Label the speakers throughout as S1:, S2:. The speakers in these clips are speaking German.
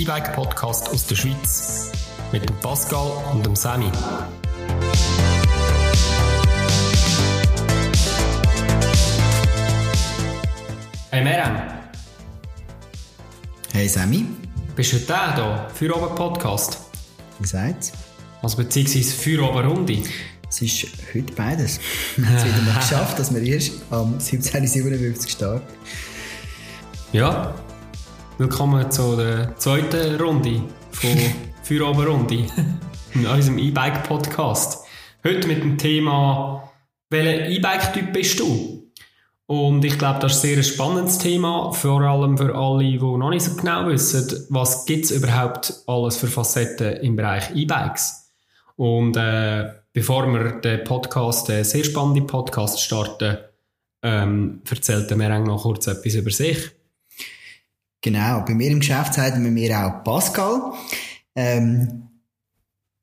S1: E-Bike-Podcast aus der Schweiz mit dem Pascal und dem Sammy. Hey Meran,
S2: Hey Sammy,
S1: bist du heute da, da für oben Podcast?
S2: wie sagt's?
S1: Also beziehungsweise für oben Runde?
S2: Es ist heute beides. Wir haben es wieder mal geschafft, dass wir erst am 17.57 starten.
S1: Ja, willkommen zu der zweiten Runde von für oben Runde in unserem E-Bike-Podcast. Heute mit dem Thema, welcher E-Bike-Typ bist du? Und ich glaube, das ist ein sehr spannendes Thema, vor allem für alle, die noch nicht so genau wissen, was gibt es überhaupt alles für Facetten im Bereich E-Bikes. Und äh, bevor wir den Podcast, den sehr spannenden Podcast starten, ähm, erzählt der Mereng noch kurz etwas über sich.
S2: Genau, bei mir im Geschäft sagen wir mir auch Pascal. Ähm,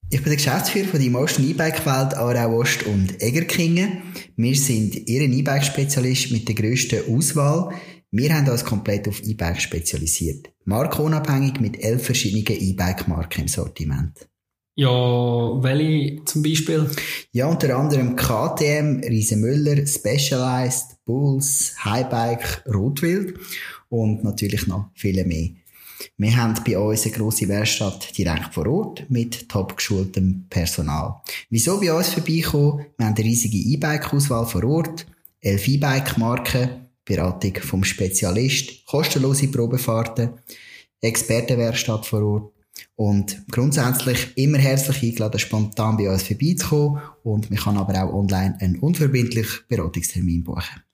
S2: ich bin der Geschäftsführer von der Emotion E-Bike-Welt Aarau Ost und Egerkingen. Wir sind Ihren E-Bike-Spezialist mit der grössten Auswahl. Wir haben uns komplett auf E-Bike spezialisiert. Markenunabhängig mit elf verschiedenen E-Bike-Marken im Sortiment.
S1: Ja, welche zum Beispiel?
S2: Ja, unter anderem KTM, Riesenmüller, Specialized, Bulls, Highbike, Rotwild und natürlich noch viele mehr. Wir haben bei uns eine grosse Werkstatt direkt vor Ort mit top geschultem Personal. Wieso bei uns vorbeikommen? Wir haben eine riesige E-Bike-Auswahl vor Ort, elf E-Bike-Marken, Beratung vom Spezialist, kostenlose Probefahrten, Expertenwerkstatt vor Ort und grundsätzlich immer herzlich eingeladen, spontan bei uns vorbeizukommen und man kann aber auch online einen unverbindlichen Beratungstermin buchen.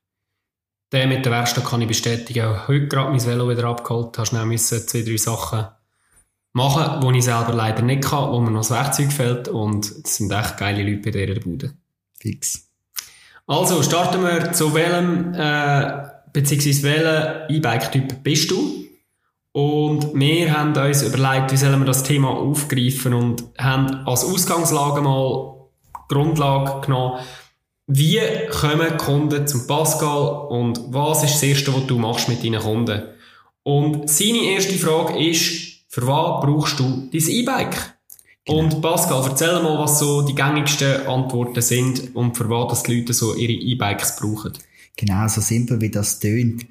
S1: Den mit der Werkstatt kann ich bestätigen. Auch heute gerade mein Velo wieder abgeholt. Hast schnell müssen zwei, drei Sachen machen, die ich selber leider nicht kann, wo mir noch das Werkzeug fehlt. Und es sind echt geile Leute bei dieser Bude.
S2: Fix.
S1: Also, starten wir zu welchem, äh, beziehungsweise welchem E-Bike-Typ bist du? Und wir haben uns überlegt, wie sollen wir das Thema aufgreifen und haben als Ausgangslage mal Grundlage genommen, wie kommen Kunden zum Pascal und was ist das Erste, was du machst mit deinen Kunden? Und seine erste Frage ist, für was brauchst du dein E-Bike?
S2: Genau.
S1: Und Pascal, erzähl mal, was so die gängigsten Antworten sind und für was das die Leute so ihre E-Bikes brauchen.
S2: Genau, so simpel wie das tönt.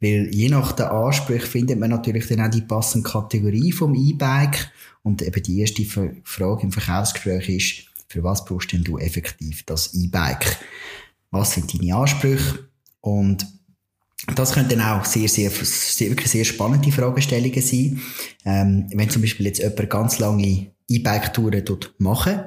S2: Weil je nach den Ansprüchen findet man natürlich dann auch die passende Kategorie vom E-Bike. Und eben die erste Frage im Verkaufsgespräch ist, für was brauchst denn du effektiv das E-Bike? Was sind deine Ansprüche? Und das können dann auch sehr, sehr, sehr, wirklich sehr spannende Fragestellungen sein. Ähm, wenn zum Beispiel jetzt jemand ganz lange E-Bike-Touren dort machen,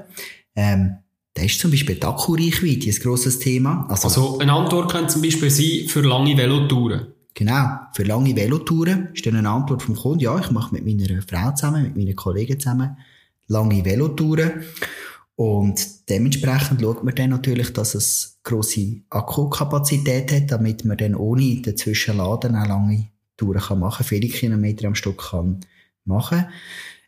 S2: ähm, da ist zum Beispiel die Akkureichweite ein grosses Thema.
S1: Also eine Antwort könnte zum Beispiel sein für lange Velotouren.
S2: Genau, für lange Velotouren ist dann eine Antwort vom Kunden, ja, ich mache mit meiner Frau zusammen, mit meinen Kollegen zusammen lange Velotouren. Und dementsprechend schaut man dann natürlich, dass es grosse Akkukapazität hat, damit man dann ohne dazwischen laden auch lange Touren kann machen, viele Kilometer am Stück kann machen.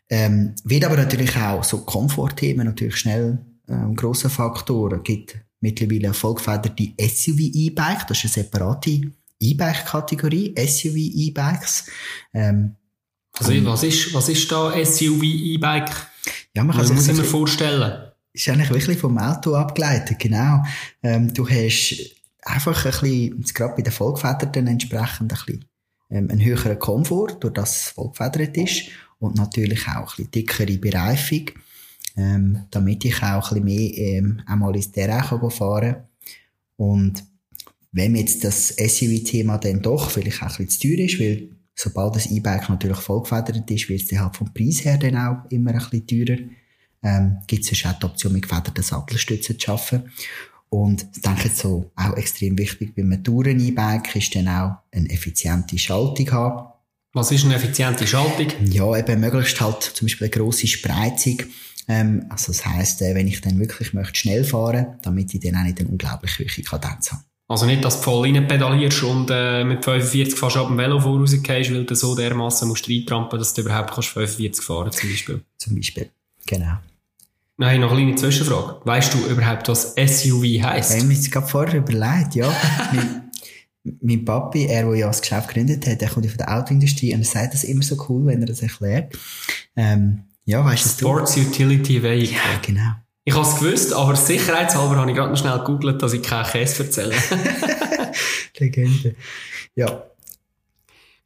S2: Ähm, wird aber natürlich auch so Komfortthemen natürlich schnell ähm, grosse Faktor. Es gibt mittlerweile vollgefederte SUV-E-Bike, das ist eine separate E-Bike-Kategorie, SUV-E-Bikes. Ähm,
S1: Also was ist, was ist da SUV E-Bike?
S2: ja, man kann sich
S1: muss ich
S2: so
S1: mir
S2: ein
S1: vorstellen?
S2: Ist eigentlich wirklich vom Auto abgeleitet, genau. Ähm, du hast einfach ein bisschen, gerade bei den Vollgefederten entsprechend ein bisschen ähm, einen höheren Komfort, durch das es vollgefedert ist und natürlich auch ein bisschen dickere Bereifung, ähm, damit ich auch ein bisschen mehr ähm, einmal ins Terrain fahren kann. Und wenn jetzt das SUV-Thema dann doch vielleicht auch ein bisschen zu teuer ist, weil sobald das E-Bike natürlich vollgefedert ist, wird es halt vom Preis her dann auch immer ein bisschen teurer ähm, gibt es auch die Option, mit gefederten Sattelstützen zu arbeiten. Und ich denke so auch extrem wichtig beim Touren-E-Bike ist dann auch eine effiziente Schaltung haben.
S1: Was ist eine effiziente Schaltung?
S2: Ja, eben möglichst halt zum Beispiel eine grosse Spreizung. Ähm, also das heisst, äh, wenn ich dann wirklich möchte schnell fahren, damit ich dann auch nicht eine unglaublich hohe Kadenz habe.
S1: Also nicht, dass du voll rein pedalierst und äh, mit 45 fast ab dem Velo vorausgehst, weil du so dermassen musst reintrampen, dass du überhaupt kannst 45 fahren zum Beispiel.
S2: Zum Beispiel. Genau.
S1: Nein, noch eine kleine Zwischenfrage. Weißt du überhaupt, was SUV heisst?
S2: Ich habe mir jetzt gerade vorher überlegt, ja. Weil mein Papi, er, der ja das Geschäft gegründet hat, der kommt von der Autoindustrie und er sagt das immer so cool, wenn er das erklärt. Ähm, ja, weißt du
S1: Sports Utility Vehicle.
S2: Ja, genau.
S1: Ich habe es gewusst, aber sicherheitshalber habe ich gerade noch schnell gegoogelt, dass ich keinen Käse erzähle.
S2: Legende. Ja.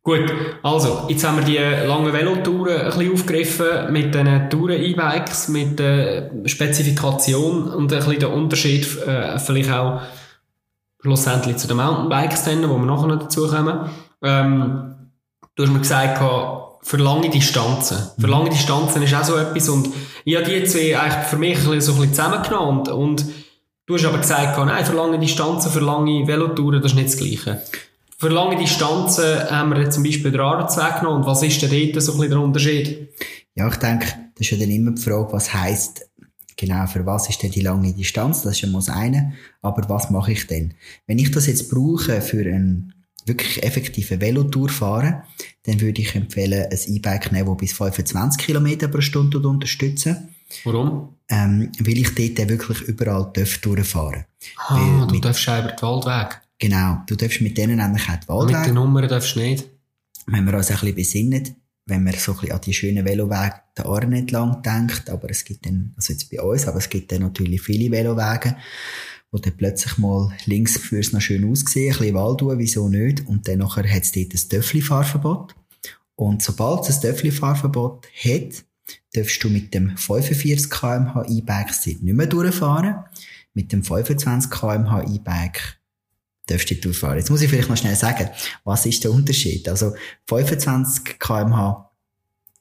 S1: Gut, also, jetzt haben wir die langen Velotouren ein bisschen aufgegriffen mit den Touren-E-Bikes, mit der Spezifikation und ein bisschen der Unterschied äh, vielleicht auch schlussendlich zu den Mountainbikes, dann, wo wir nachher noch dazu kommen. Ähm, du hast mir gesagt, für lange Distanzen. Für lange Distanzen ist auch so etwas und ich habe die zwei eigentlich für mich so ein bisschen zusammengenommen und, und du hast aber gesagt, nein, für lange Distanzen, für lange Velotouren, das ist nicht das Gleiche. Für lange Distanzen haben wir jetzt zum Beispiel den Arbeitsweg genommen und was ist denn dort so ein bisschen der Unterschied?
S2: Ja, ich denke, das ist ja dann immer die Frage, was heisst genau, für was ist denn die lange Distanz? Das ist ja mal das eine. Aber was mache ich denn? Wenn ich das jetzt brauche für einen wirklich effektive Velotour fahren, dann würde ich empfehlen, ein E-Bike nehmen, das bis 25 km pro Stunde unterstützen.
S1: Warum?
S2: Ähm, weil ich dort wirklich überall durchfahren
S1: Ah, weil du darfst auch über den Waldweg.
S2: Genau, du darfst mit denen nämlich auch die Waldweg.
S1: Mit den Nummern darfst du nicht.
S2: Wenn man uns ein bisschen besinnt, wenn man so ein bisschen an die schönen Velowege der Arne entlang denkt, aber es gibt dann, also jetzt bei uns, aber es gibt dann natürlich viele Velowege, wo dann plötzlich mal links fürs noch schön aussehen, ein bisschen Wald wieso nicht, und dann nachher hat es dort ein Töffli-Fahrverbot. Und sobald es ein Töffli-Fahrverbot hat, darfst du mit dem 45 kmh E-Bike nicht mehr durchfahren. Mit dem 25 kmh E-Bike darfst du durchfahren. Jetzt muss ich vielleicht noch schnell sagen, was ist der Unterschied? Also 25 kmh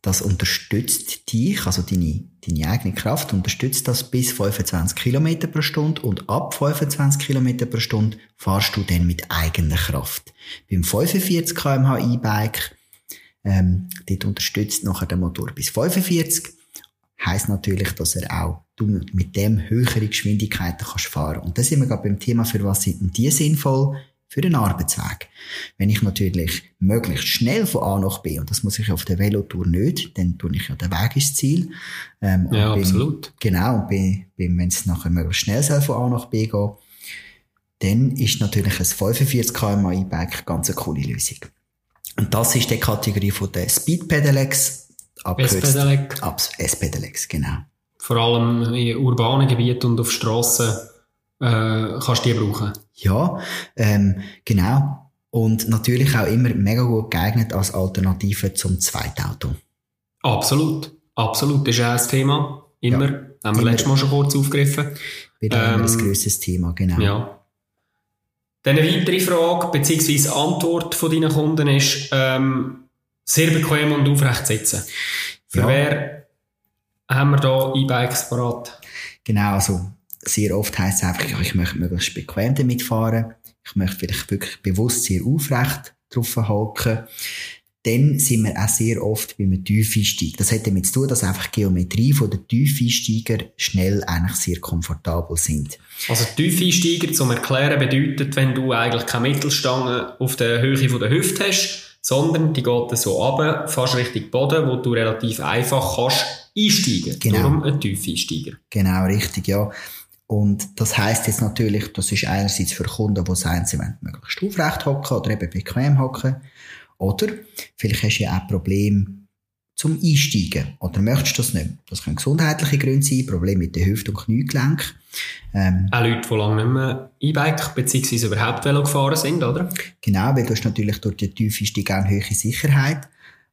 S2: das unterstützt dich, also deine, deine eigene Kraft, unterstützt das bis 25 km pro Stunde und ab 25 km pro Stunde fahrst du dann mit eigener Kraft. Beim 45 km/h E-Bike, ähm, dort unterstützt nachher der Motor bis 45. Heißt natürlich, dass er auch du mit dem höhere Geschwindigkeiten kannst fahren. Und da sind wir gerade beim Thema, für was sind die sinnvoll? für den Arbeitsweg. Wenn ich natürlich möglichst schnell von A nach B, und das muss ich auf der Velotour nicht, dann tue ich ja den Weg ins Ziel.
S1: Ähm, ja, bin, absolut.
S2: Genau, und bin, bin, wenn es nachher möglichst schnell soll von A nach B gehen, dann ist natürlich ein 45 km E-Bike ganz eine coole Lösung. Und das ist die Kategorie von der Speed Pedelecs,
S1: S-Pedelec.
S2: S-Pedelecs, genau.
S1: Vor allem in urbanen Gebieten und auf Strassen äh, kannst du die brauchen.
S2: Ja, ähm, genau. Und natürlich auch immer mega gut geeignet als Alternative zum Zweitauto.
S1: Absolut. Absolut. Das ist auch ein Thema. Immer. Ja, haben wir immer. letztes Mal schon kurz aufgegriffen.
S2: Wieder ähm, ein grosses Thema, genau.
S1: Ja. Dann eine weitere Frage, beziehungsweise Antwort von deinen Kunden ist, ähm, sehr bequem und aufrecht sitzen. Für ja. wer haben wir da E-Bikes parat?
S2: Genau, also sehr oft heisst es einfach, ich möchte möglichst bequem damit fahren. Ich möchte vielleicht wirklich bewusst sehr aufrecht drauf halten. Dann sind wir auch sehr oft bei einem Tiefeinstieg. Das hat damit zu tun, dass einfach die Geometrie von der Tiefeinsteiger schnell eigentlich sehr komfortabel sind.
S1: Also Tiefeinsteiger, zum Erklären, bedeutet, wenn du eigentlich keine Mittelstange auf der Höhe von der Hüfte hast, sondern die geht so runter, fast Richtung Boden, wo du relativ einfach kannst einsteigen.
S2: Genau.
S1: Darum ein Tiefeinsteiger.
S2: Genau, richtig, ja. Und das heißt jetzt natürlich, das ist einerseits für Kunden, die sagen, sie wollen möglichst aufrecht hocken oder eben bequem hocken. Oder vielleicht hast du ja auch Probleme zum Einsteigen. Oder möchtest du das nicht? Das können gesundheitliche Gründe sein, Probleme mit den Hüft- und Kniegelenk.
S1: Ähm, auch Leute, die lange nicht mehr E-Bike bzw. überhaupt Velo gefahren sind, oder?
S2: Genau, weil du hast natürlich durch die tiefe hohe Sicherheit.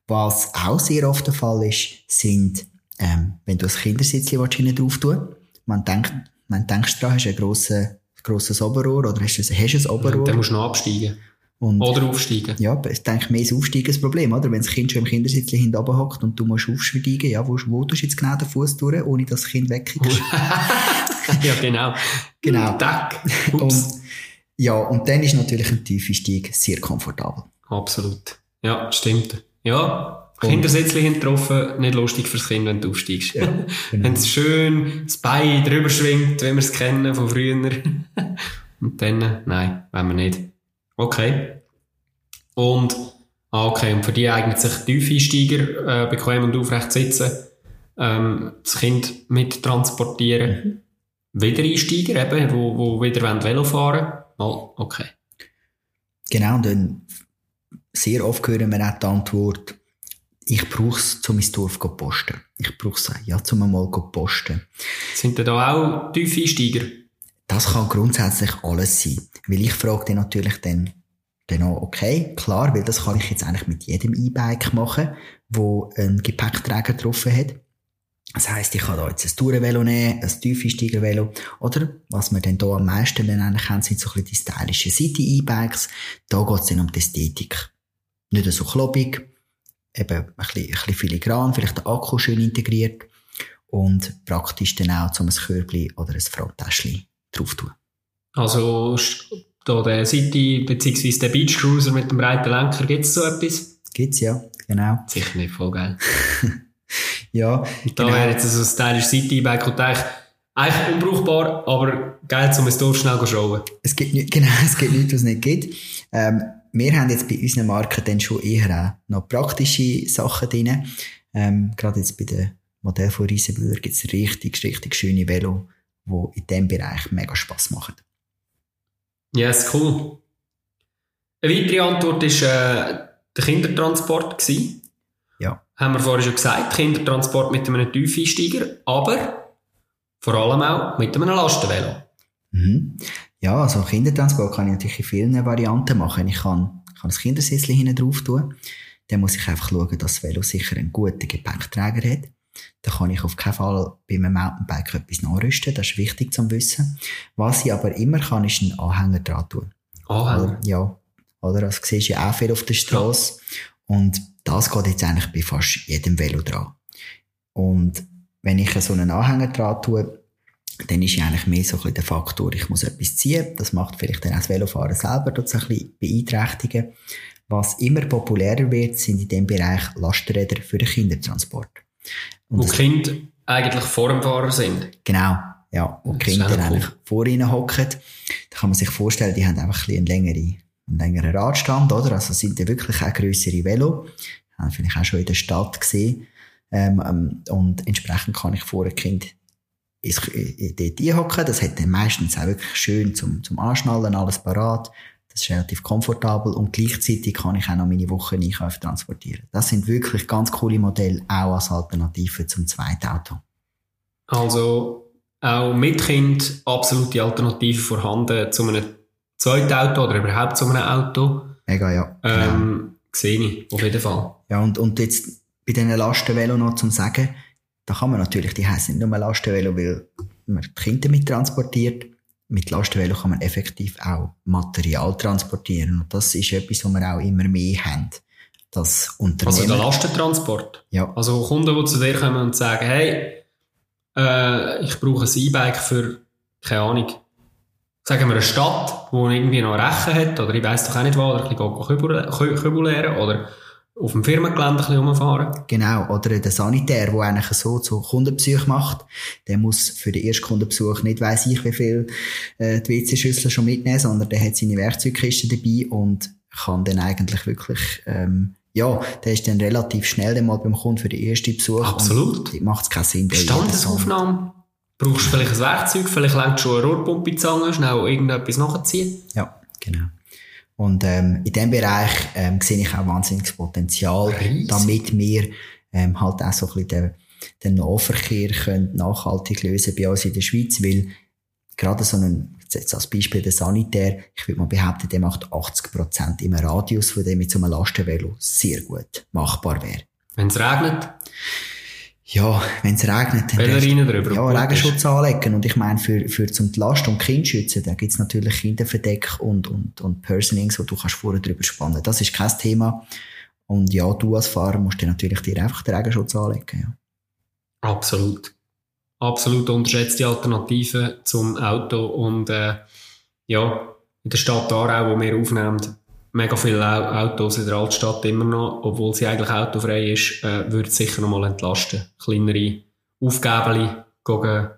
S2: Was auch sehr oft der Fall ist, sind, ähm, wenn du ein Kindersitz drauf tun Man denkt, wenn du denkst dran, hast du ein grosses, grosses Oberrohr oder hast du, hast du ein Oberrohr.
S1: Dann musst du noch absteigen. Und, oder aufsteigen.
S2: Ja, ich denke, mehr ist Aufsteigen das Problem, oder? Wenn das Kind schon im Kindersitz hinten hockt und du musst aufsteigen, ja, wo, wo tust du jetzt genau den Fuß durch, ohne dass das Kind wegkriegst?
S1: ja, genau.
S2: Genau.
S1: Tack.
S2: Und, ja, und dann ist natürlich ein tiefer Stieg sehr komfortabel.
S1: Absolut. Ja, stimmt. Ja, Kindersitzchen getroffen, nicht lustig fürs Kind, wenn du aufsteigst. Ja, genau. wenn es schön das Bein drüber schwingt, wie wir es kennen von früher. und dann, nein, wollen wir nicht. Okay. Und, ah, okay, und für die eignet sich Tiefeinsteiger, äh, bequem und aufrecht sitzen, ähm, das Kind mit transportieren. Mhm. Wiedereinsteiger eben, wo, wo wieder Velo fahren. Oh, okay.
S2: Genau, und dann sehr oft hören wir auch die Antwort, ich brauche es, um ins Dorf zu posten. Ich brauche es, ja, um einmal zu posten.
S1: Sind da auch Tiefeinsteiger?
S2: Das kann grundsätzlich alles sein. Weil ich frage dann natürlich dann, dann auch, okay, klar, weil das kann ich jetzt eigentlich mit jedem E-Bike machen, wo ein Gepäckträger drauf hat. Das heisst, ich kann da jetzt ein Tourenvelo nehmen, ein Tiefeinsteigervelo. Oder, was wir dann hier am meisten dann eigentlich haben, sind so ein bisschen die stylischen City-E-Bikes. Da geht es dann um die Ästhetik. Nicht so klobig, eben ein bisschen, ein bisschen filigran, vielleicht der Akku schön integriert und praktisch dann auch zum ein Körbchen oder ein Fronttäschchen drauf tun.
S1: Also da der City bzw. der Beach Cruiser mit dem breiten Lenker, gibt es so etwas?
S2: Gibt's ja, genau.
S1: Sicher nicht, voll geil.
S2: ja.
S1: Und da genau. wäre jetzt so ein stylisch City-Bike und eigentlich, eigentlich unbrauchbar, aber geil, um es Dorf schnell zu schauen.
S2: Es gibt nicht, genau, es gibt nichts, was es nicht gibt. Ähm, wir haben jetzt bei unseren Marken dann schon eher auch noch praktische Sachen drin. Ähm, gerade jetzt bei dem Modell von Riesenbühler gibt es richtig, richtig schöne Velo, die in diesem Bereich mega Spass machen.
S1: Yes, cool. Eine weitere Antwort war äh, der Kindertransport. Gewesen.
S2: Ja.
S1: Haben wir vorhin schon gesagt, Kindertransport mit einem Tiefeinsteiger, aber vor allem auch mit einem Lastenvelo.
S2: Mhm. Ja, also Kindertransport kann ich natürlich in vielen Varianten machen. Ich kann, ich kann ein Kindersessel hinten drauf tun. Dann muss ich einfach schauen, dass das Velo sicher einen guten Gepäckträger hat. Da kann ich auf keinen Fall bei einem Mountainbike etwas nachrüsten. Das ist wichtig zu wissen. Was ich aber immer kann, ist einen Anhänger dran tun.
S1: Anhänger?
S2: Ja. Oder? Das siehst du ja auch viel auf der Straße. Ja. Und das geht jetzt eigentlich bei fast jedem Velo dran. Und wenn ich so einen Anhänger dran tue, dann ist ja eigentlich mehr so ein bisschen der Faktor, ich muss etwas ziehen. Das macht vielleicht dann auch das Velofahren selber dort ein bisschen beeinträchtigen. Was immer populärer wird, sind in dem Bereich Lastenräder für den Kindertransport.
S1: Und wo Kinder eigentlich vor dem Fahrer sind.
S2: Genau, ja. Wo Kinder cool. eigentlich vor ihnen hocken. Da kann man sich vorstellen, die haben einfach ein einen längeren, einen längeren Radstand, oder? Also sind die wirklich auch grössere Velo. Haben vielleicht auch schon in der Stadt gesehen. Ähm, ähm und entsprechend kann ich vor ein Kind dort einhocken. Das hat dann meistens auch wirklich schön zum, zum Anschnallen, alles parat. Das ist relativ komfortabel und gleichzeitig kann ich auch noch meine Wochen Einkäufe transportieren. Das sind wirklich ganz coole Modelle, auch als Alternative zum zweiten Auto.
S1: Also auch mit Kind absolute Alternative vorhanden zu einem zweiten Auto oder überhaupt zu einem Auto.
S2: Mega, ja.
S1: Ähm, genau. Sehe ich, auf jeden Fall.
S2: Ja, und, und jetzt bei diesen Lastenvelo noch zum Sagen, da kann man natürlich, die heißen nicht nur Lastenvelo, weil man die Kinder mit transportiert. Mit Lastenvelo kann man effektiv auch Material transportieren. Und das ist etwas, was wir auch immer mehr haben. Das
S1: Unternehmen. Also der Lastentransport?
S2: Ja.
S1: Also Kunden, die zu dir kommen und sagen, hey, äh, ich brauche ein E-Bike für, keine Ahnung, sagen wir eine Stadt, wo irgendwie noch Rechen hat, oder ich weiss doch auch nicht wo, oder ein bisschen Kübel leeren, oder auf dem Firmengelände ein rumfahren.
S2: Genau, oder der Sanitär, der eigentlich so zu Kundenbesuch macht, der muss für den ersten Kundenbesuch nicht weiss ich wie viel äh, die WC-Schüssel schon mitnehmen, sondern der hat seine Werkzeugkiste dabei und kann dann eigentlich wirklich, ähm, ja, der ist dann relativ schnell mal beim Kunden für den ersten Besuch.
S1: Absolut.
S2: Macht es keinen Sinn.
S1: Standesaufnahme. Brauchst du vielleicht ein Werkzeug, vielleicht längt schon eine Rohrpumpe Zange, schnell irgendetwas nachziehen.
S2: Ja, genau. Und ähm, in diesem Bereich ähm, sehe ich auch wahnsinniges Potenzial, Riesig. damit wir ähm, halt auch so ein bisschen den, den Nahverkehr können nachhaltig lösen bei uns in der Schweiz, weil gerade so ein, jetzt als Beispiel der Sanitär, ich würde mal behaupten, der macht 80 Prozent im Radius von dem mit so einem Lastenvelo sehr gut machbar wäre.
S1: Wenn es regnet?
S2: Ja, wenn es regnet,
S1: dann drüber
S2: ja, Regenschutz anlegen. Und ich meine, für, für zum Last- und Kind schützen, da gibt's natürlich Kinderverdeck und, und, und Personings, wo du kannst vorher drüber spannen. Das ist kein Thema. Und ja, du als Fahrer musst dir natürlich dir einfach den Regenschutz anlegen, ja.
S1: Absolut. Absolut unterschätzte Alternative zum Auto und, äh, ja, in der Stadt Aarau, wo wir aufnehmen, mega viele Autos in der Altstadt immer noch, obwohl sie eigentlich autofrei ist, äh, würde sicher noch mal entlasten. Kleinere Aufgaben gegen,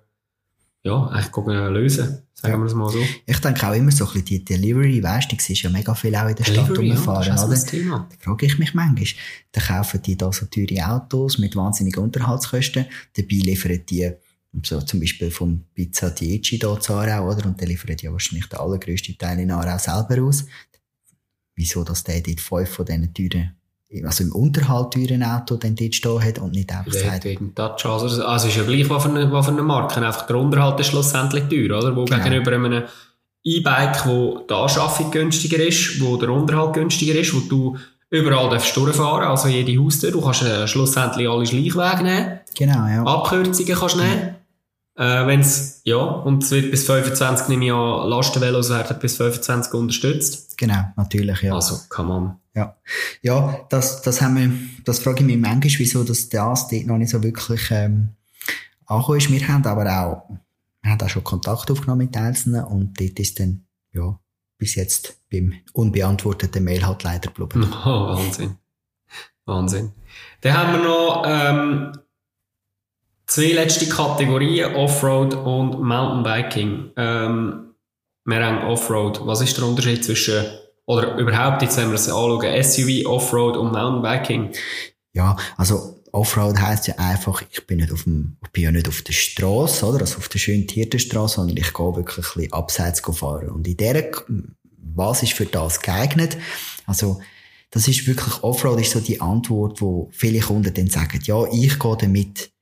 S1: ja, eigentlich gegen lösen. Sagen ja. wir es mal so.
S2: Ich denke auch immer so ein bisschen die Delivery, weißt du, siehst ja mega viel auch in der Stadt Delivery, rumfahren, ja, oder? Da frage ich mich manchmal, dann kaufen die da so teure Autos mit wahnsinnigen Unterhaltskosten, dabei liefern die so zum Beispiel vom Pizza Dieci hier zu Aarau, oder? Und der liefert ja wahrscheinlich den allergrößten Teil in Aarau selber aus wieso dass der dort fünf von diesen Türen also im Unterhalt teuren Auto dann dort stehen hat und nicht einfach
S1: sagt... Wegen Touch, also, also ist ja gleich, was für eine, was für eine Marke. Einfach der Unterhalt ist schlussendlich teuer, oder? Wo genau. gegenüber einem E-Bike, wo die Anschaffung günstiger ist, wo der Unterhalt günstiger ist, wo du überall darfst durchfahren, also jede Haustür, du kannst äh, schlussendlich alle Schleichwege nehmen.
S2: Genau, ja.
S1: Abkürzungen kannst du nehmen. Äh, wenn's, ja, und es wird bis 25, nehme ich an, Lastenvelos werden bis 25 unterstützt.
S2: Genau, natürlich, ja.
S1: Also, come on.
S2: Ja. Ja, das, das haben wir, das frage ich mich manchmal, wieso das, das dort noch nicht so wirklich, ähm, angekommen ist. Wir haben aber auch, wir haben auch schon Kontakt aufgenommen mit Einzelnen und dort ist dann, ja, bis jetzt beim unbeantworteten Mail halt leider geblieben.
S1: Oh, Wahnsinn. Wahnsinn. Dann haben wir noch, ähm, Zwei letzte Kategorien, Offroad und Mountainbiking. Ähm, wir haben Offroad. Was ist der Unterschied zwischen, oder überhaupt, jetzt wenn wir es anschauen, SUV, Offroad und Mountainbiking?
S2: Ja, also Offroad heisst ja einfach, ich bin nicht auf dem, ich bin ja nicht auf der Straße, oder? Also auf der schönen Tiertenstraße, sondern ich gehe wirklich ein bisschen abseits fahren. Und in der, was ist für das geeignet? Also, das ist wirklich, Offroad ist so die Antwort, wo viele Kunden dann sagen, ja, ich gehe damit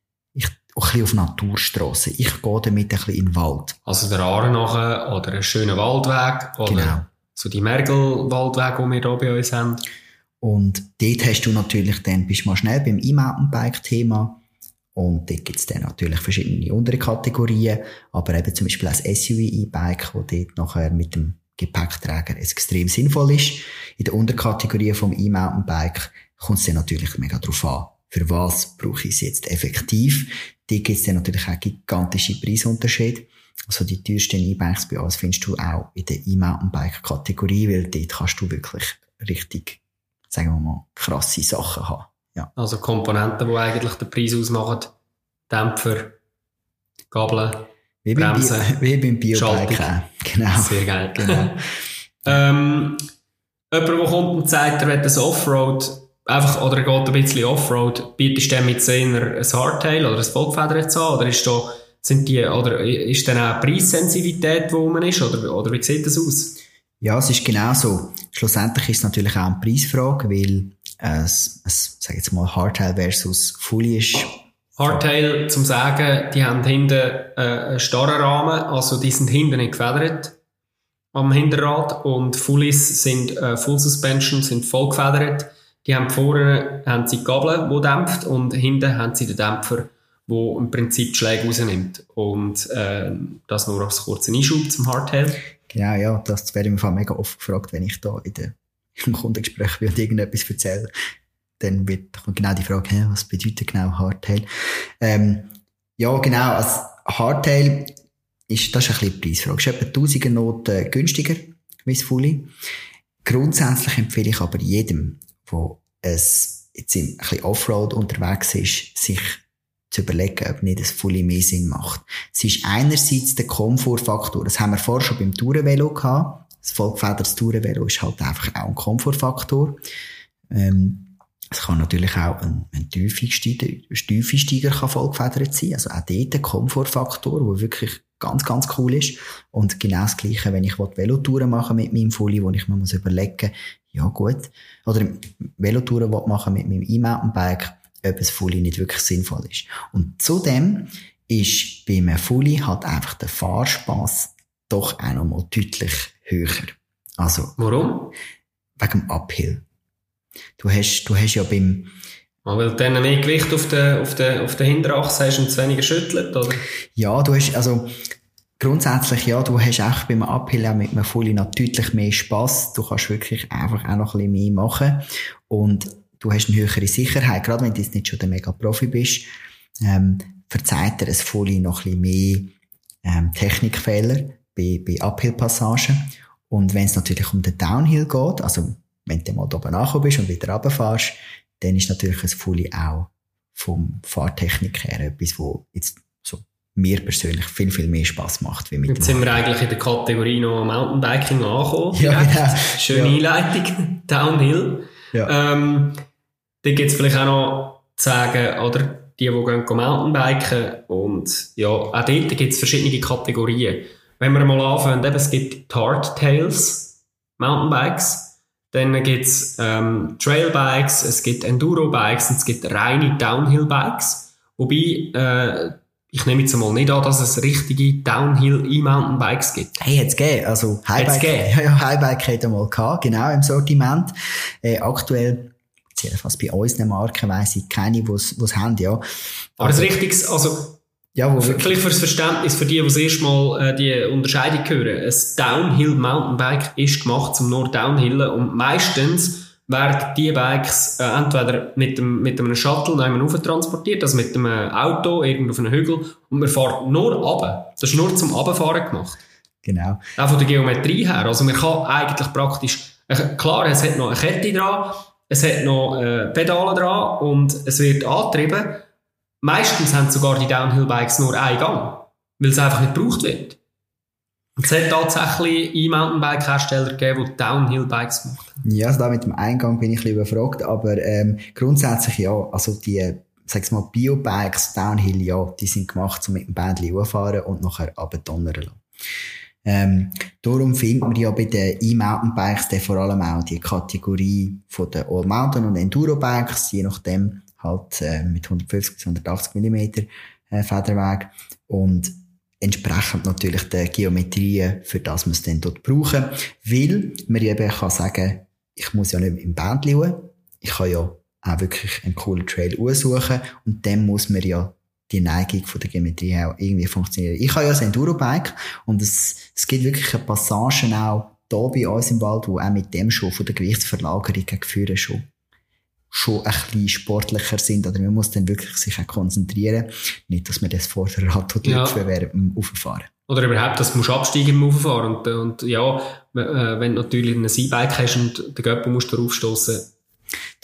S2: ein bisschen auf Naturstrasse. Ich gehe damit ein bisschen in den Wald.
S1: Also der Aare nachher oder einen schönen Waldweg oder genau. so die Mergelwaldwege, die wir hier bei uns haben.
S2: Und dort hast du natürlich dann, bist du mal schnell beim E-Mountainbike-Thema. Und dort gibt es dann natürlich verschiedene andere Kategorien, aber eben zum Beispiel als SUV-E-Bike, wo dort nachher mit dem Gepäckträger extrem sinnvoll ist. In der Unterkategorie vom E-Mountainbike kommt es dann natürlich mega drauf an für was brauche ich es jetzt effektiv. Die gibt es dann natürlich auch gigantische Preisunterschiede. Also die teuersten E-Bikes bei uns findest du auch in der E-Mountainbike-Kategorie, weil dort kannst du wirklich richtig, sagen wir mal, krasse Sachen haben. Ja.
S1: Also Komponenten, die eigentlich den Preis ausmachen, Dämpfer, Gabeln, wie Bremsen,
S2: beim, wie beim Biobike
S1: Genau. Sehr geil. Genau. ähm, jemand, der kommt und sagt, er will ein Offroad einfach, oder er geht ein bisschen Offroad, bietest du dem mit einer ein Hardtail oder ein Vollgefedertes an, oder ist da, sind die, oder ist dann auch Preissensitivität, wo man ist, oder, oder wie sieht das aus?
S2: Ja, es ist genau so. Schlussendlich ist es natürlich auch eine Preisfrage, weil es, es sag jetzt mal, Hardtail versus Fully ist.
S1: Hardtail, zum sagen, die haben hinten äh, einen starren Rahmen, also die sind hinten nicht gefedert am Hinterrad und Fullies sind äh, Full Suspension, sind voll gefedert. Die haben vorne haben sie die Gabel, die dämpft, und hinten haben sie den Dämpfer, der im Prinzip die Schläge rausnimmt. Und äh, das nur als kurzen Einschub zum Hardtail.
S2: Genau, ja, das werde ich mir mega oft gefragt, wenn ich da in der, im Kundengespräch und irgendetwas erzähle. Dann wird genau die Frage, hey, was bedeutet genau Hardtail? Ähm, ja, genau, als Hardtail ist, das ist ein bisschen Preisfrage. Es ist etwa 1000 Noten günstiger wie das Fully. Grundsätzlich empfehle ich aber jedem, wo es jetzt ein bisschen Offroad unterwegs ist, sich zu überlegen, ob nicht das Fully mehr Sinn macht. Es ist einerseits der Komfortfaktor. Das haben wir vorher schon beim Tourenvelo gehabt. Das Vollgefedertes Tourenvelo ist halt einfach auch ein Komfortfaktor. Ähm, es kann natürlich auch ein, ein Tiefensteiger vollgefedert sein. Also auch dort ein Komfortfaktor, der wirklich ganz, ganz cool ist. Und genau das Gleiche, wenn ich Velotouren machen mit meinem Fully, wo ich mir muss überlegen, ja gut, oder Velotouren machen mit meinem E-Mountainbike, ob ein Fully nicht wirklich sinnvoll ist. Und zudem ist bei einem Fully halt einfach der Fahrspaß doch auch noch mal deutlich höher. Also.
S1: Warum?
S2: Wegen dem Uphill. Du hast, du hast ja beim,
S1: Ah, weil du dann mehr Gewicht auf der, auf der, auf der Hinterachse hast und es weniger schüttelt, oder?
S2: Ja, du hast, also, grundsätzlich ja, du hast auch beim Uphill auch mit einem Fully noch deutlich mehr Spass. Du kannst wirklich einfach auch noch ein bisschen mehr machen. Und du hast eine höhere Sicherheit, gerade wenn du jetzt nicht schon der mega Profi bist, ähm, verzeiht dir ein Fully noch ein bisschen mehr, ähm, Technikfehler bei, bei Uphill-Passagen. Und wenn es natürlich um den Downhill geht, also wenn du mal oben angekommen bist und wieder runterfährst, dann ist natürlich ein Fully auch vom Fahrtechnik her etwas, wo jetzt so mir persönlich viel, viel mehr Spaß macht.
S1: Wie mit Jetzt sind wir eigentlich in der Kategorie noch Mountainbiking angekommen.
S2: Ja, genau.
S1: Schöne ja. Einleitung. Downhill. Ja. Ähm, da gibt es vielleicht auch noch zu sagen, oder? Die, die gehen Mountainbiken und ja, auch dort gibt es verschiedene Kategorien. Wenn wir mal anfangen, eben, es gibt Hardtails Mountainbikes. Dann gibt es ähm, Trailbikes, es gibt Enduro-Bikes und es gibt reine Downhill-Bikes. Wobei, äh, ich nehme jetzt mal nicht an, dass es richtige Downhill-E-Mountain-Bikes gibt.
S2: Hey, hat's gegeben. Also, Highbike, ja, ja, Highbike hat einmal gehabt, genau, im Sortiment. Äh, aktuell, jedenfalls bei unseren Marken weiss ich keine, die es haben, ja.
S1: Aber ein richtiges, also
S2: Ja, wo
S1: Vielleicht fürs Verständnis für die, die das erste Mal äh, die Unterscheidung hören. Ein Downhill Mountainbike ist gemacht zum nur Downhillen und meistens werden die Bikes äh, entweder mit, dem, mit einem Shuttle noch einmal transportiert, also mit einem Auto irgendwo auf einem Hügel und man fährt nur runter. Das ist nur zum Runterfahren gemacht.
S2: Genau.
S1: Auch von der Geometrie her. Also man kann eigentlich praktisch, äh, klar, es hat noch eine Kette dran, es hat noch äh, Pedale dran und es wird angetrieben. Meistens haben sogar die Downhill-Bikes nur einen Gang, weil es einfach nicht gebraucht wird. Es hat tatsächlich E-Mountainbike-Hersteller gegeben, die Downhill-Bikes gemacht haben.
S2: Ja, also da mit dem Eingang bin ich ein bisschen überfragt, aber ähm, grundsätzlich ja, also die, sag's mal, Biobikes, Downhill, ja, die sind gemacht, um mit dem Bändchen hochfahren und nachher abdonnern lassen. Ähm, darum findet man ja bei den E-Mountainbikes dann vor allem auch die Kategorie von den All-Mountain- und Enduro-Bikes, je nachdem halt äh, mit 150 bis 180 mm äh, Federweg und entsprechend natürlich der Geometrien, für das man es dann dort brauchen, weil man eben kann sagen, ich muss ja nicht im Bändchen schauen, ich kann ja auch wirklich einen coolen Trail aussuchen und dann muss man ja die Neigung von der Geometrie her irgendwie funktionieren. Ich habe ja ein Enduro-Bike und es, es gibt wirklich Passagen auch da bei uns im Wald, wo auch mit dem schon von der Gewichtsverlagerung geführt schon schon ein bisschen sportlicher sind oder man muss dann wirklich sich auch konzentrieren. Nicht, dass man das Vorderrad oder
S1: Ja.
S2: Während dem Auffahren.
S1: Oder überhaupt, dass du absteigen beim Auffahren. Und, und ja, äh, wenn du natürlich ein E-Bike hast und den Göppel musst du draufstossen,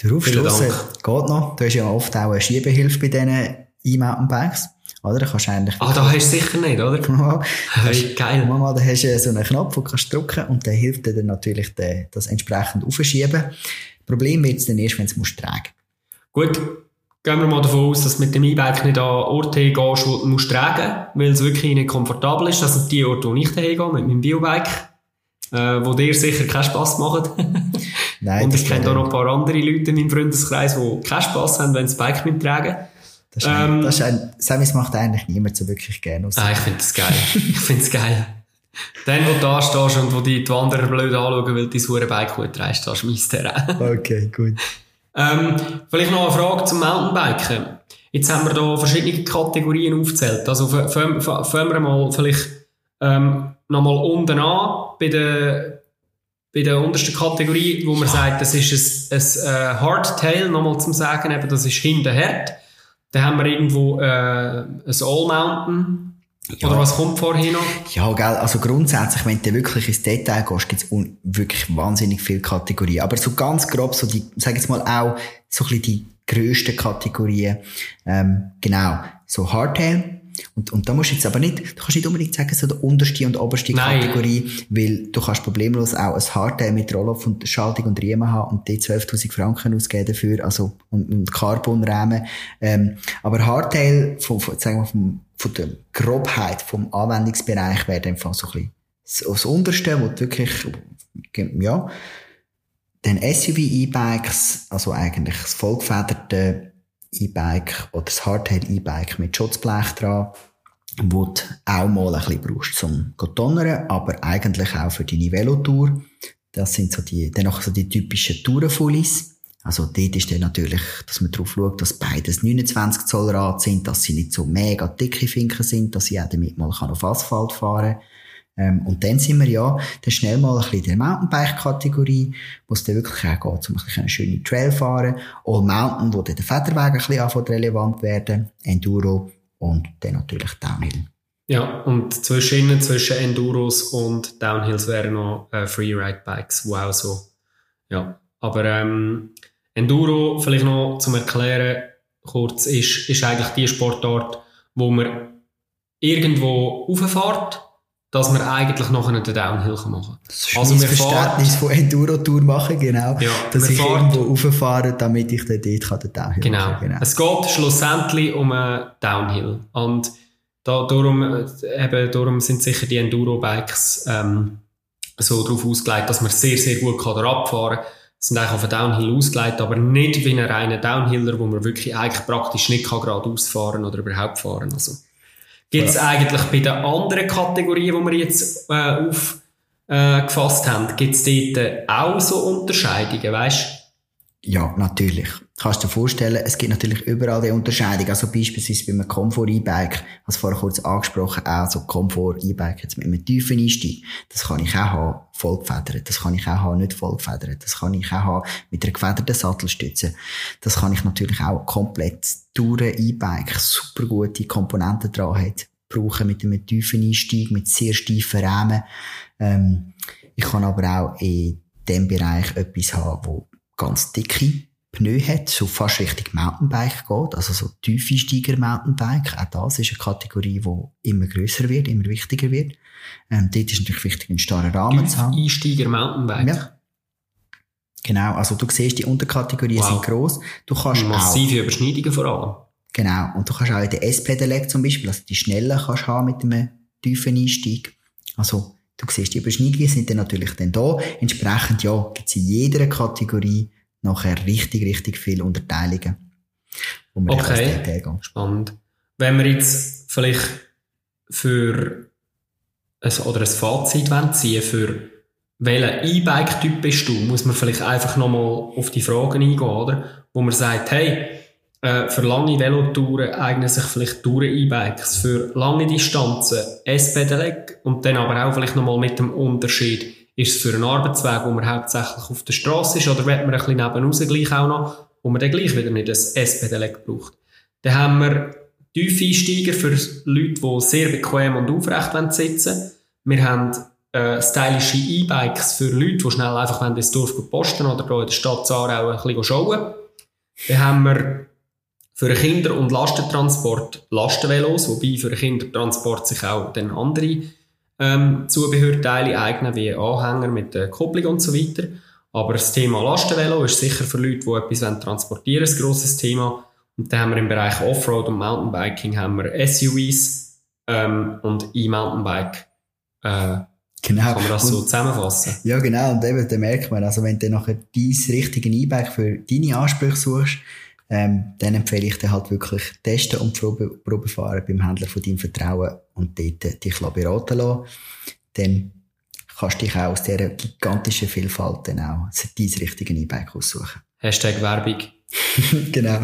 S2: Der Aufstossen geht noch. Du hast ja oft auch eine Schiebehilfe bei diesen E-Mountainbikes. Oder? Kannst eigentlich...
S1: ah, da hast du sicher nicht, oder?
S2: mal,
S1: Hey, geil.
S2: mal, da hast du so einen Knopf, den kannst du drücken und der hilft dir dann natürlich, den, das entsprechend aufzuschieben. Problem wird es dann erst, wenn du es musst tragen
S1: Gut, gehen wir mal davon aus, dass du mit dem E-Bike nicht an Orte gehst, wo du musst tragen weil es wirklich nicht komfortabel ist. Das sind die Orte, wo ich dahin gehe, mit meinem Biobike, äh, wo dir sicher keinen Spass machen.
S2: Nein,
S1: Und ich kenne da noch ein paar andere Leute in meinem Freundeskreis, die keinen Spass haben, wenn sie das Bike mit tragen.
S2: Das ist, ein,
S1: Ähm,
S2: das ist ein, Samis macht eigentlich niemand so wirklich gerne aus.
S1: Ah, ich finde das geil. ich finde es geil. Dann, wo du da stehst und wo die, die Wanderer blöd anschauen, weil du dein Bike gut trägst, da schmeißt er auch.
S2: Okay, gut.
S1: Ähm, vielleicht noch eine Frage zum Mountainbiken. Jetzt haben wir da verschiedene Kategorien aufgezählt. Also fangen wir mal vielleicht ähm, nochmal unten an bei der, bei der untersten Kategorie, wo man sagt, das ist ein, ein äh, Hardtail, nochmal zum Sagen, eben, das ist hinterhart. Dann haben wir irgendwo äh, ein All-Mountain. Oder was kommt vorher noch?
S2: Ja, gell, also grundsätzlich, wenn du wirklich ins Detail gehst, gibt's un- wirklich wahnsinnig viele Kategorien. Aber so ganz grob, so die, sag jetzt mal auch, so ein bisschen die grössten Kategorien, ähm, genau, so Hardtail. Und, und da musst du jetzt aber nicht, du kannst nicht unbedingt sagen, so die unterste und oberste
S1: Nein.
S2: Kategorie, weil du kannst problemlos auch ein Hardtail mit Roll-Off und Schaltung und Riemen haben und die 12.000 Franken ausgeben dafür, also, und, und Carbonrahmen. Ähm, aber Hardtail, von, von, sagen wir, vom, von der Grobheit vom Anwendungsbereich wäre dann so ein bisschen das, das Unterste, wo du wirklich, ja, dann SUV-E-Bikes, also eigentlich das vollgefederte E-Bike oder das Hardtail-E-Bike mit Schutzblech dran, wo du auch mal ein bisschen brauchst zum zu donnern, aber eigentlich auch für deine Velotour. Das sind so die, dann noch so die typischen Tourenfullis. Also dort ist dann natürlich, dass man darauf schaut, dass beides 29 Zoll Rad sind, dass sie nicht so mega dicke Finken sind, dass ich auch damit mal auf Asphalt fahren kann. Ähm, und dann sind wir ja dann schnell mal ein bisschen in der Mountainbike-Kategorie, wo es dann wirklich auch geht, um ein bisschen schöne Trail fahren. All Mountain, wo dann der Federweg ein bisschen anfängt relevant werden, Enduro und dann natürlich Downhill.
S1: Ja, und zwischen zwischen Enduros und Downhills wären noch äh, Freeride-Bikes, die auch so, ja. Aber ähm, Enduro, vielleicht noch zum Erklären, kurz, ist, ist eigentlich die Sportart, wo man irgendwo rauffährt, dass man eigentlich noch einen Downhill machen kann.
S2: Das ist
S1: Also
S2: mein Verständnis von Enduro-Tour machen, genau.
S1: Ja,
S2: dass ich
S1: fahren-
S2: irgendwo rauffahre, damit ich dann dort kann den Downhill
S1: Genau.
S2: machen genau.
S1: Es geht schlussendlich um einen Downhill. Und da, darum, äh, eben, darum sind sicher die Enduro-Bikes ähm, so darauf ausgelegt, dass man sehr, sehr gut kann abfahren kann. Sind eigentlich auf einen Downhill ausgelegt, aber nicht wie ein reiner Downhiller, wo man wirklich eigentlich praktisch nicht kann geradeaus fahren oder überhaupt fahren. Also, gibt es ja. eigentlich bei den anderen Kategorien, die wir jetzt äh, aufgefasst äh, haben, gibt es dort auch so Unterscheidungen, weißt
S2: ja, natürlich. Kannst du dir vorstellen, es gibt natürlich überall die Unterscheidung. Also beispielsweise bei einem Komfort-E-Bike, als vorher kurz angesprochen, auch so Komfort-E-Bike jetzt mit einem tiefen Einstieg. Das kann ich auch haben, vollgefedert. Das kann ich auch haben, nicht vollgefedert. Das kann ich auch haben mit einer gefederten Sattelstütze. Das kann ich natürlich auch komplett durch E-Bike super gute Komponenten dran hat, brauchen mit einem tiefen Einstieg, mit sehr steifen Rahmen. Ähm, ich kann aber auch in dem Bereich etwas haben, wo ganz dicke Pneu hat, so fast Richtung Mountainbike geht, also so Tiefeinsteiger Mountainbike. Auch das ist eine Kategorie, die immer größer wird, immer wichtiger wird. Ähm, dort ist natürlich wichtig, einen starren Rahmen zu haben.
S1: Einsteiger Mountainbike. Ja.
S2: Genau, also du siehst, die Unterkategorien wow. sind gross. Du kannst
S1: Massive auch, Überschneidungen vor allem.
S2: Genau, und du kannst auch in der S-Pedelec zum Beispiel, also die schnellen kannst du haben mit einem tiefen Einstieg. Also Du siehst, die Überschneidungen sind dann natürlich dann da. Entsprechend, ja, gibt es in jeder Kategorie nachher richtig, richtig viele Unterteilungen.
S1: Okay, spannend. Wenn wir jetzt vielleicht für ein, oder ein Fazit ziehen für welchen E-Bike-Typ bist du, muss man vielleicht einfach nochmal auf die Fragen eingehen, oder? Wo man sagt, hey, äh, für lange Velotouren eignen sich vielleicht Touren-E-Bikes. Für lange Distanzen S-Pedelec und dann aber auch vielleicht nochmal mit dem Unterschied, ist es für einen Arbeitsweg, wo man hauptsächlich auf der Straße ist, oder wird man ein bisschen nebenaus gleich auch noch, wo man dann gleich wieder nicht das S-Pedelec braucht. Dann haben wir Tiefeinsteiger für Leute, die sehr bequem und aufrecht sitzen Wir haben äh, stylische E-Bikes für Leute, die schnell einfach ins Dorf posten oder in der Stadt Zarau ein bisschen schauen. Dann haben wir für Kinder- und Lastentransport Lastenvelos, wobei für Kindertransport sich auch dann andere ähm, Zubehörteile eignen, wie Anhänger mit der Kupplung und so weiter. Aber das Thema Lastenvelo ist sicher für Leute, die etwas transportieren wollen, ein grosses Thema. Und dann haben wir im Bereich Offroad und Mountainbiking haben wir SUVs ähm, und E-Mountainbike. Äh, Genau. Kann man das und, so zusammenfassen?
S2: Ja, genau. Und eben, da merkt man, also wenn du nachher dein richtige E-Bike für deine Ansprüche suchst, ähm, dann empfehle ich dir halt wirklich testen und Probe, Probe fahren beim Händler von deinem Vertrauen und dort dich beraten lassen. Dann kannst du dich auch aus dieser gigantischen Vielfalt dann auch dein richtige E-Bike aussuchen.
S1: Hashtag Werbung.
S2: genau.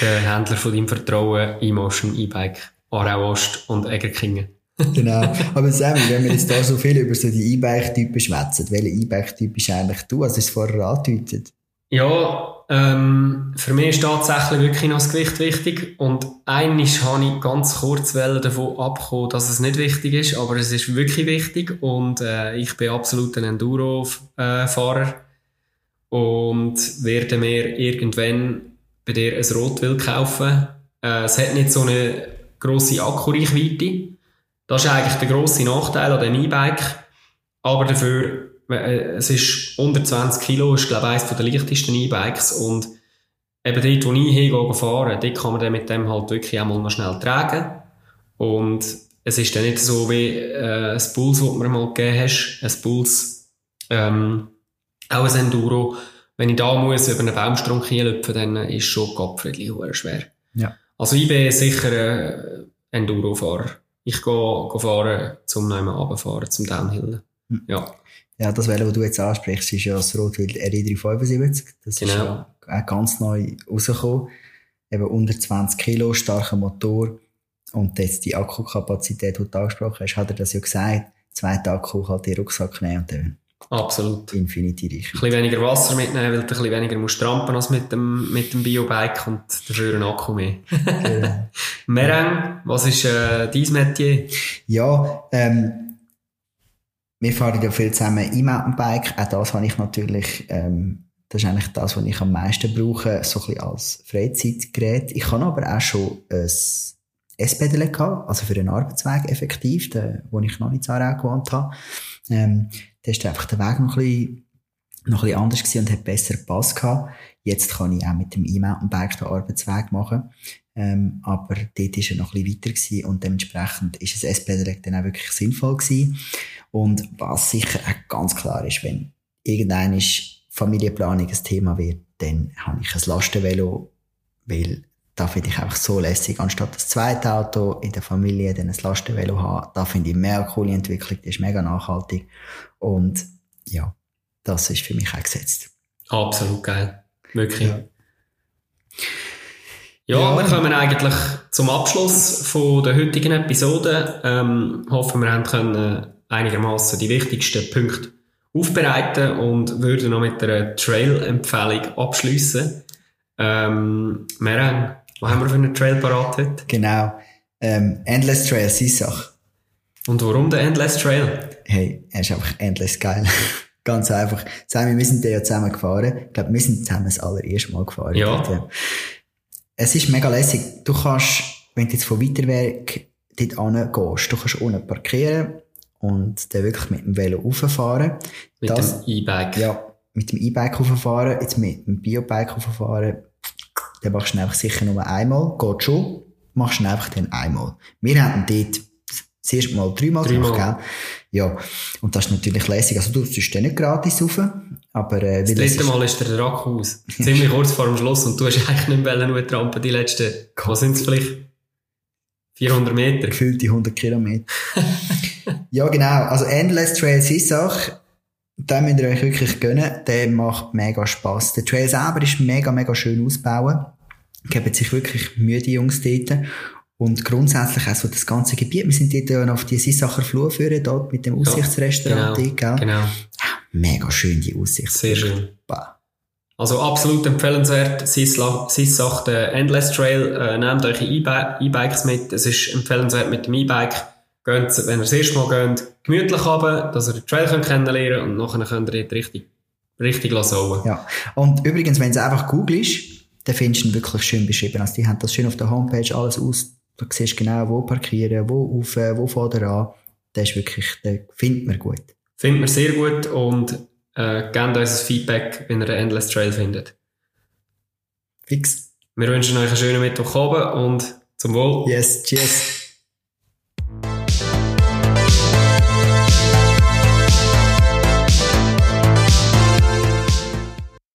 S1: Der Händler von deinem Vertrauen, E-Motion, E-Bike, Aarau Ost und Egerkingen.
S2: genau. Aber Sammy, wenn wir jetzt da so viel über so die E-Bike-Typen schwätzen, welcher E-Bike-Typ ist eigentlich du? Also, es vorher angedeutet.
S1: Ja, ähm, für mich ist tatsächlich wirklich noch das Gewicht wichtig. Und eigentlich habe ich ganz kurz davon abgekommen, dass es nicht wichtig ist, aber es ist wirklich wichtig. Und äh, ich bin absolut ein Enduro-Fahrer und werde mir irgendwann bei dir ein Rotwild kaufen. Äh, es hat nicht so eine grosse Akkureichweite. Das ist eigentlich der grosse Nachteil an dem E-Bike. Aber dafür es ist unter 20 Kilo, ist glaube ich eines der leichtesten E-Bikes und eben dort, wo ich hingehe fahren, dort kann man dann mit dem halt wirklich auch mal noch schnell tragen und es ist dann nicht so wie äh, ein Puls, das du mir mal gegeben hast, ein Puls, ähm, auch ein Enduro. Wenn ich da muss über einen Baumstrunk hinlüpfen, dann ist schon Gottfriedli schwer.
S2: Ja.
S1: Also ich bin sicher ein Enduro-Fahrer. Ich gehe, gehe fahren, zum neuen runterfahren, zum Downhillen. Hm. Ja.
S2: Ja, das Velo, das du jetzt ansprichst, ist ja das Rotwild RE375. Das genau. ist ja auch ganz neu rausgekommen. Eben unter 20 Kilo, starker Motor. Und jetzt die Akkukapazität, die du angesprochen hast, hat er das ja gesagt. Zweiter Akku halt den Rucksack nehmen und dann
S1: Absolut.
S2: Infinity
S1: reich. Ein bisschen weniger Wasser mitnehmen, weil du ein bisschen weniger musst trampen als mit dem, mit dem Biobike und dafür ein Akku mehr. genau. Mereng, was ist äh, dein Metier?
S2: Ja, ähm, wir fahren ja viel zusammen E-Mountainbike. Auch das habe ich natürlich, ähm, das ist eigentlich das, was ich am meisten brauche, so ein bisschen als Freizeitgerät. Ich kann aber auch schon ein S-Pedal gehabt, also für einen Arbeitsweg effektiv, den, wo ich noch nicht so auch gewohnt habe. Ähm, da ist einfach der Weg noch ein bisschen noch ein bisschen anders gewesen und hat besser Pass gehabt. Jetzt kann ich auch mit dem E-Mountainbike den Arbeitsweg machen. Ähm, aber dort ist er noch ein bisschen weiter und dementsprechend ist das S-Pedelec dann auch wirklich sinnvoll gewesen. Und was sicher auch ganz klar ist, wenn irgendein Familienplanung ein Thema wird, dann habe ich ein Lastenvelo, weil da finde ich einfach so lässig. Anstatt das zweite Auto in der Familie dann ein Lastenvelo haben, da finde ich mega coole Entwicklung, die ist mega nachhaltig. Und ja, das ist für mich auch gesetzt.
S1: Absolut geil. Wirklich. Ja. Ja, ja, wir kommen eigentlich zum Abschluss von der heutigen Episode. Ähm, hoffen, wir haben können einigermaßen die wichtigsten Punkte aufbereiten und würden noch mit einer Trail-Empfehlung abschließen. Ähm, Meren, was haben wir für einen Trail parat heute?
S2: Genau. Ähm, Endless Trail, Sissach.
S1: Und warum der Endless Trail?
S2: Hey, er ist einfach endless geil. Ganz einfach. Sammy, wir sind ja zusammen gefahren. Ich glaube, wir sind zusammen das allererste Mal gefahren.
S1: Ja. Dort, ja.
S2: Es ist mega lässig. Du kannst, wenn du jetzt von weiter weg dort gehst, du kannst unten parkieren und dann wirklich mit dem Velo rauffahren.
S1: Mit das, dem E-Bike?
S2: Ja, mit dem E-Bike rauffahren. Jetzt mit dem Biobike rauffahren. Dann machst du einfach sicher nur einmal. Geht schon. Machst du einfach dann einmal. Wir haben dort das erste Mal dreimal, dreimal. gemacht, gell? Ja. Und das ist natürlich lässig. Also du tust dann nicht gratis rauf. Aber, äh,
S1: das dritte Mal ist der Akku aus. Ziemlich kurz vor dem Schluss und du hast eigentlich nicht mehr nur Trampen die letzten, was sind es vielleicht? 400 Meter?
S2: Gefühlte 100 Kilometer. ja, genau. Also Endless Trail Sissach, den müsst ihr euch wirklich gönnen. Der macht mega Spass. Der Trail selber ist mega, mega schön ausbauen. Geben sich wirklich Mühe, die Jungs dort. Und grundsätzlich auch so das ganze Gebiet. Wir sind dort ja auf die Sissacher Flur führen, dort mit dem Aussichtsrestaurant.
S1: Ja, genau, genau.
S2: Mega schön, die Aussicht.
S1: Sehr schön. Also absolut empfehlenswert. Sissach, der Endless Trail. Äh, nehmt euch E-Bikes mit. Es ist empfehlenswert mit dem E-Bike. Geht, wenn ihr das erste Mal geht, gemütlich haben, dass ihr den Trail könnt kennenlernen und nachher könnt ihr dort richtig, richtig lassen.
S2: Ja. Und übrigens, wenn es einfach googelst, dann findest du ihn wirklich schön beschrieben. Also die haben das schön auf der Homepage alles aus Du siehst genau, wo parkieren, wo auf, wo fährt er an. Das ist wirklich, den findet man gut.
S1: Findet man sehr gut und äh, gebt uns ein Feedback, wenn ihr den Endless Trail findet.
S2: Fix.
S1: Wir wünschen euch einen schönen Mittwoch und zum Wohl.
S2: Yes, cheers.